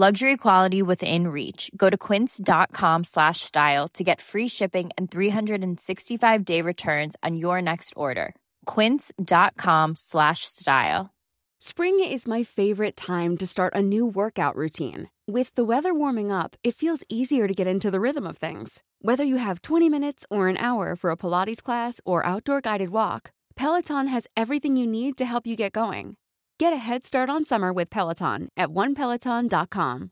Luxury quality within reach. Go to quince.com slash style to get free shipping and 365-day returns on your next order. quince.com slash style. Spring is my favorite time to start a new workout routine. With the weather warming up, it feels easier to get into the rhythm of things. Whether you have 20 minutes or an hour for a Pilates class or outdoor guided walk, Peloton has everything you need to help you get going. Get a head start on summer with Peloton at onepeloton.com.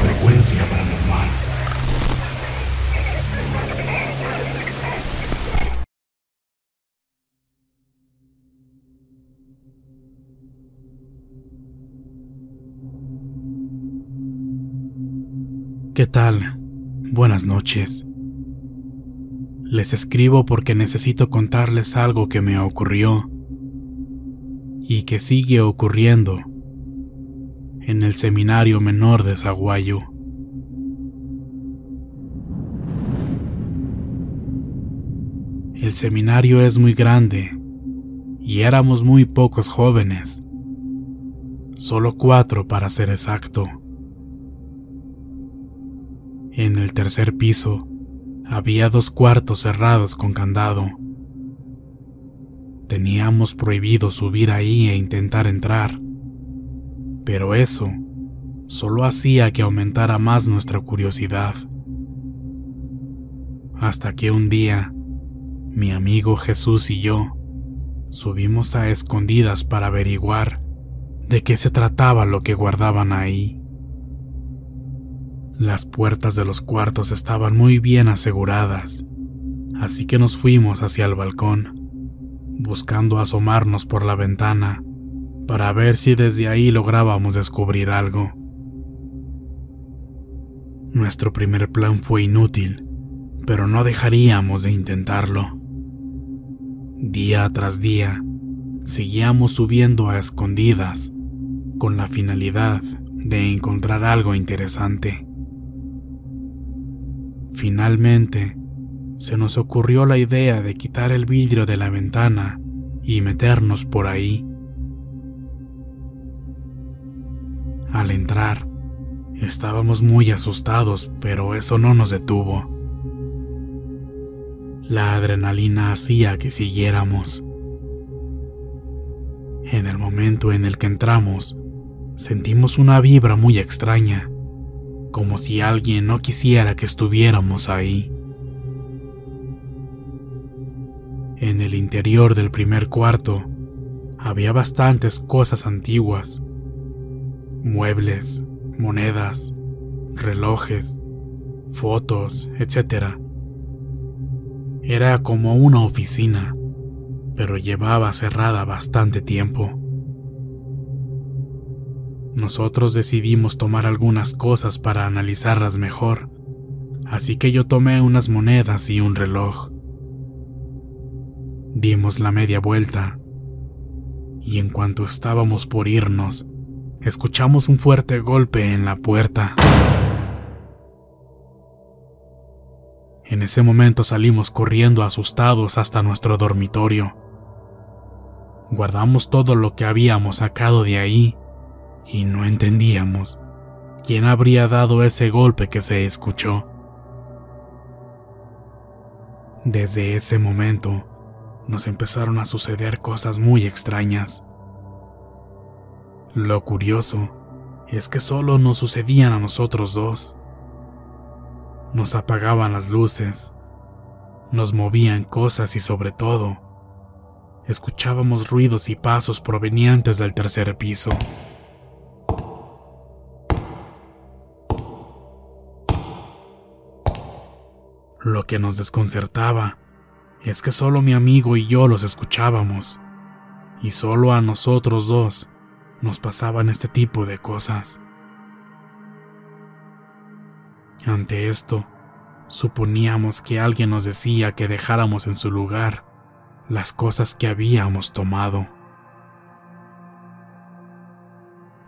Frecuencia paranormal. ¿Qué tal? Buenas noches. Les escribo porque necesito contarles algo que me ocurrió y que sigue ocurriendo en el seminario menor de Zaguayo. El seminario es muy grande y éramos muy pocos jóvenes, solo cuatro para ser exacto. En el tercer piso había dos cuartos cerrados con candado. Teníamos prohibido subir ahí e intentar entrar, pero eso solo hacía que aumentara más nuestra curiosidad. Hasta que un día, mi amigo Jesús y yo subimos a escondidas para averiguar de qué se trataba lo que guardaban ahí. Las puertas de los cuartos estaban muy bien aseguradas, así que nos fuimos hacia el balcón, buscando asomarnos por la ventana para ver si desde ahí lográbamos descubrir algo. Nuestro primer plan fue inútil, pero no dejaríamos de intentarlo. Día tras día, seguíamos subiendo a escondidas, con la finalidad de encontrar algo interesante. Finalmente, se nos ocurrió la idea de quitar el vidrio de la ventana y meternos por ahí. Al entrar, estábamos muy asustados, pero eso no nos detuvo. La adrenalina hacía que siguiéramos. En el momento en el que entramos, sentimos una vibra muy extraña como si alguien no quisiera que estuviéramos ahí. En el interior del primer cuarto había bastantes cosas antiguas, muebles, monedas, relojes, fotos, etc. Era como una oficina, pero llevaba cerrada bastante tiempo nosotros decidimos tomar algunas cosas para analizarlas mejor, así que yo tomé unas monedas y un reloj. Dimos la media vuelta, y en cuanto estábamos por irnos, escuchamos un fuerte golpe en la puerta. En ese momento salimos corriendo asustados hasta nuestro dormitorio. Guardamos todo lo que habíamos sacado de ahí y no entendíamos quién habría dado ese golpe que se escuchó. Desde ese momento nos empezaron a suceder cosas muy extrañas. Lo curioso es que solo nos sucedían a nosotros dos. Nos apagaban las luces, nos movían cosas y sobre todo, escuchábamos ruidos y pasos provenientes del tercer piso. Lo que nos desconcertaba es que solo mi amigo y yo los escuchábamos, y solo a nosotros dos nos pasaban este tipo de cosas. Ante esto, suponíamos que alguien nos decía que dejáramos en su lugar las cosas que habíamos tomado.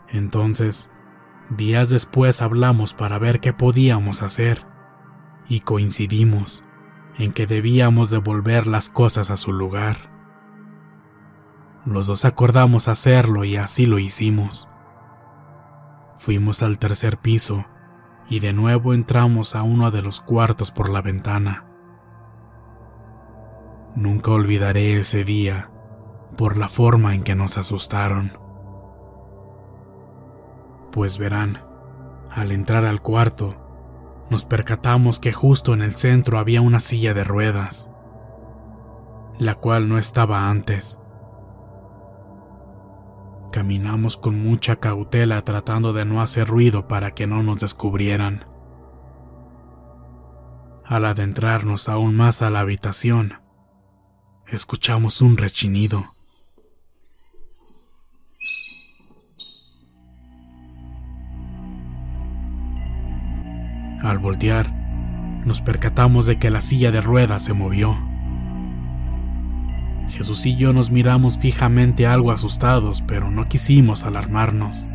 Entonces, días después hablamos para ver qué podíamos hacer y coincidimos en que debíamos devolver las cosas a su lugar. Los dos acordamos hacerlo y así lo hicimos. Fuimos al tercer piso y de nuevo entramos a uno de los cuartos por la ventana. Nunca olvidaré ese día por la forma en que nos asustaron. Pues verán, al entrar al cuarto, nos percatamos que justo en el centro había una silla de ruedas, la cual no estaba antes. Caminamos con mucha cautela tratando de no hacer ruido para que no nos descubrieran. Al adentrarnos aún más a la habitación, escuchamos un rechinido. Al voltear, nos percatamos de que la silla de ruedas se movió. Jesús y yo nos miramos fijamente algo asustados, pero no quisimos alarmarnos.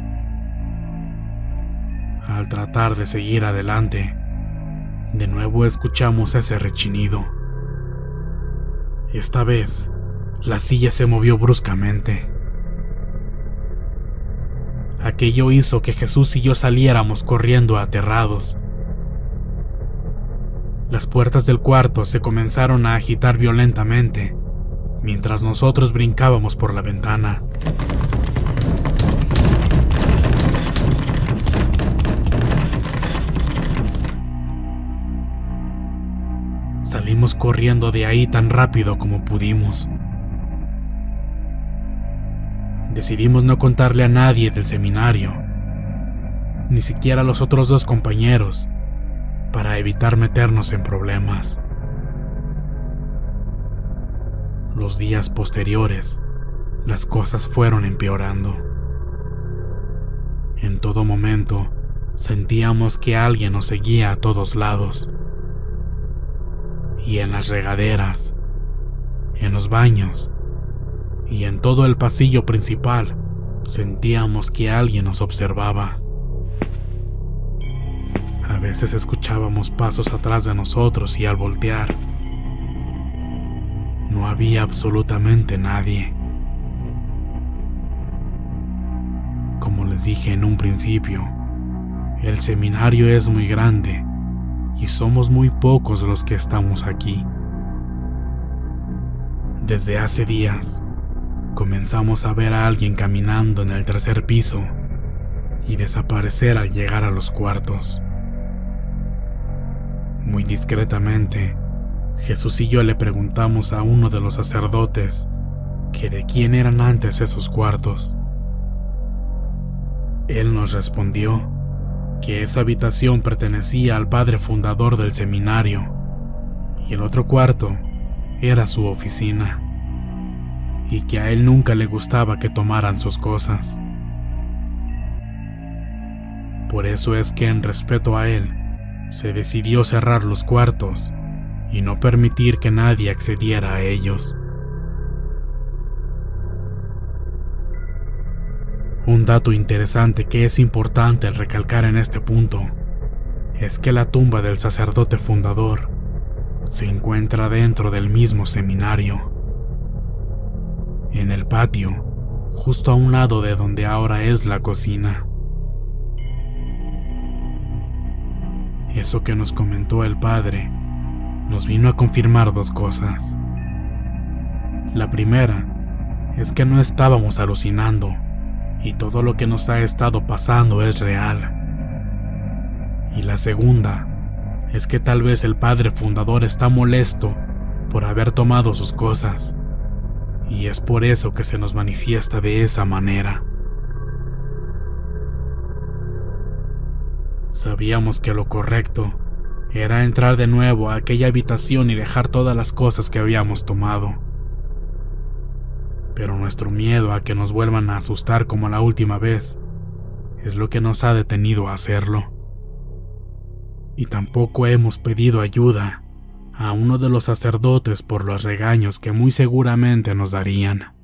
Al tratar de seguir adelante, de nuevo escuchamos ese rechinido. Esta vez, la silla se movió bruscamente. Aquello hizo que Jesús y yo saliéramos corriendo aterrados. Las puertas del cuarto se comenzaron a agitar violentamente mientras nosotros brincábamos por la ventana. Salimos corriendo de ahí tan rápido como pudimos. Decidimos no contarle a nadie del seminario, ni siquiera a los otros dos compañeros, para evitar meternos en problemas. Los días posteriores, las cosas fueron empeorando. En todo momento, sentíamos que alguien nos seguía a todos lados. Y en las regaderas, en los baños y en todo el pasillo principal, sentíamos que alguien nos observaba. Veces escuchábamos pasos atrás de nosotros y al voltear, no había absolutamente nadie. Como les dije en un principio, el seminario es muy grande y somos muy pocos los que estamos aquí. Desde hace días, comenzamos a ver a alguien caminando en el tercer piso y desaparecer al llegar a los cuartos. Muy discretamente, Jesús y yo le preguntamos a uno de los sacerdotes que de quién eran antes esos cuartos. Él nos respondió que esa habitación pertenecía al padre fundador del seminario y el otro cuarto era su oficina y que a él nunca le gustaba que tomaran sus cosas. Por eso es que en respeto a él se decidió cerrar los cuartos y no permitir que nadie accediera a ellos. Un dato interesante que es importante al recalcar en este punto es que la tumba del sacerdote fundador se encuentra dentro del mismo seminario, en el patio, justo a un lado de donde ahora es la cocina. Eso que nos comentó el padre nos vino a confirmar dos cosas. La primera es que no estábamos alucinando y todo lo que nos ha estado pasando es real. Y la segunda es que tal vez el padre fundador está molesto por haber tomado sus cosas y es por eso que se nos manifiesta de esa manera. Sabíamos que lo correcto era entrar de nuevo a aquella habitación y dejar todas las cosas que habíamos tomado. Pero nuestro miedo a que nos vuelvan a asustar como la última vez es lo que nos ha detenido a hacerlo. y tampoco hemos pedido ayuda a uno de los sacerdotes por los regaños que muy seguramente nos darían.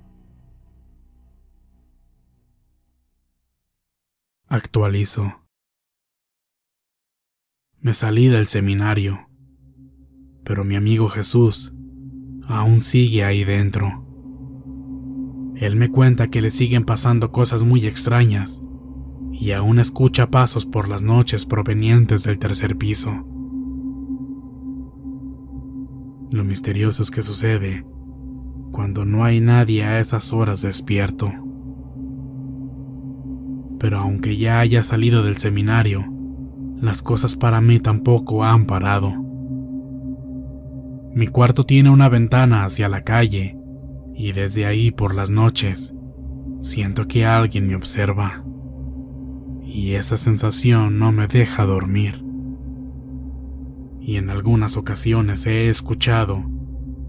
Actualizo. Me salí del seminario, pero mi amigo Jesús aún sigue ahí dentro. Él me cuenta que le siguen pasando cosas muy extrañas y aún escucha pasos por las noches provenientes del tercer piso. Lo misterioso es que sucede cuando no hay nadie a esas horas despierto. Pero aunque ya haya salido del seminario, las cosas para mí tampoco han parado. Mi cuarto tiene una ventana hacia la calle y desde ahí por las noches siento que alguien me observa. Y esa sensación no me deja dormir. Y en algunas ocasiones he escuchado,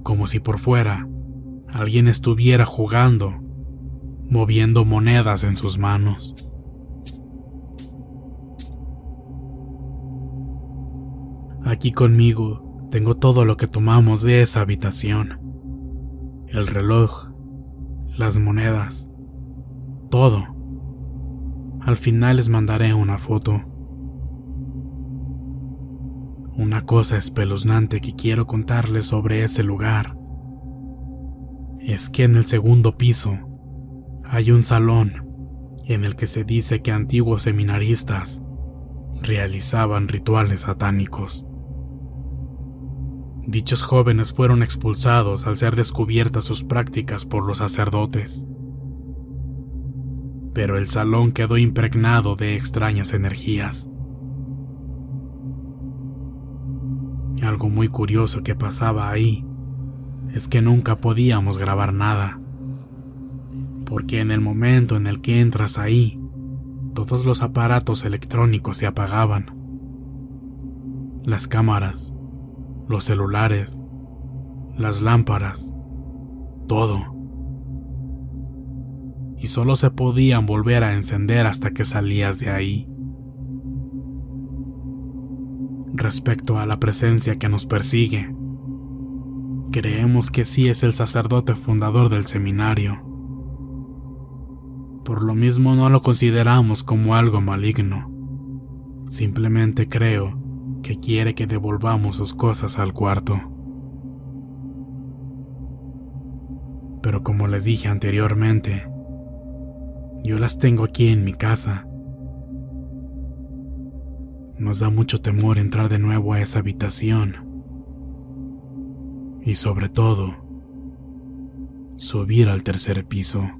como si por fuera, alguien estuviera jugando, moviendo monedas en sus manos. Aquí conmigo tengo todo lo que tomamos de esa habitación el reloj, las monedas, todo. Al final les mandaré una foto. Una cosa espeluznante que quiero contarles sobre ese lugar es que en el segundo piso hay un salón en el que se dice que antiguos seminaristas realizaban rituales satánicos. Dichos jóvenes fueron expulsados al ser descubiertas sus prácticas por los sacerdotes. Pero el salón quedó impregnado de extrañas energías. Algo muy curioso que pasaba ahí es que nunca podíamos grabar nada, porque en el momento en el que entras ahí, todos los aparatos electrónicos se apagaban. Las cámaras, los celulares, las lámparas, todo. Y solo se podían volver a encender hasta que salías de ahí. Respecto a la presencia que nos persigue, creemos que sí es el sacerdote fundador del seminario. Por lo mismo no lo consideramos como algo maligno. Simplemente creo que quiere que devolvamos sus cosas al cuarto. Pero como les dije anteriormente, yo las tengo aquí en mi casa. Nos da mucho temor entrar de nuevo a esa habitación. Y sobre todo, subir al tercer piso.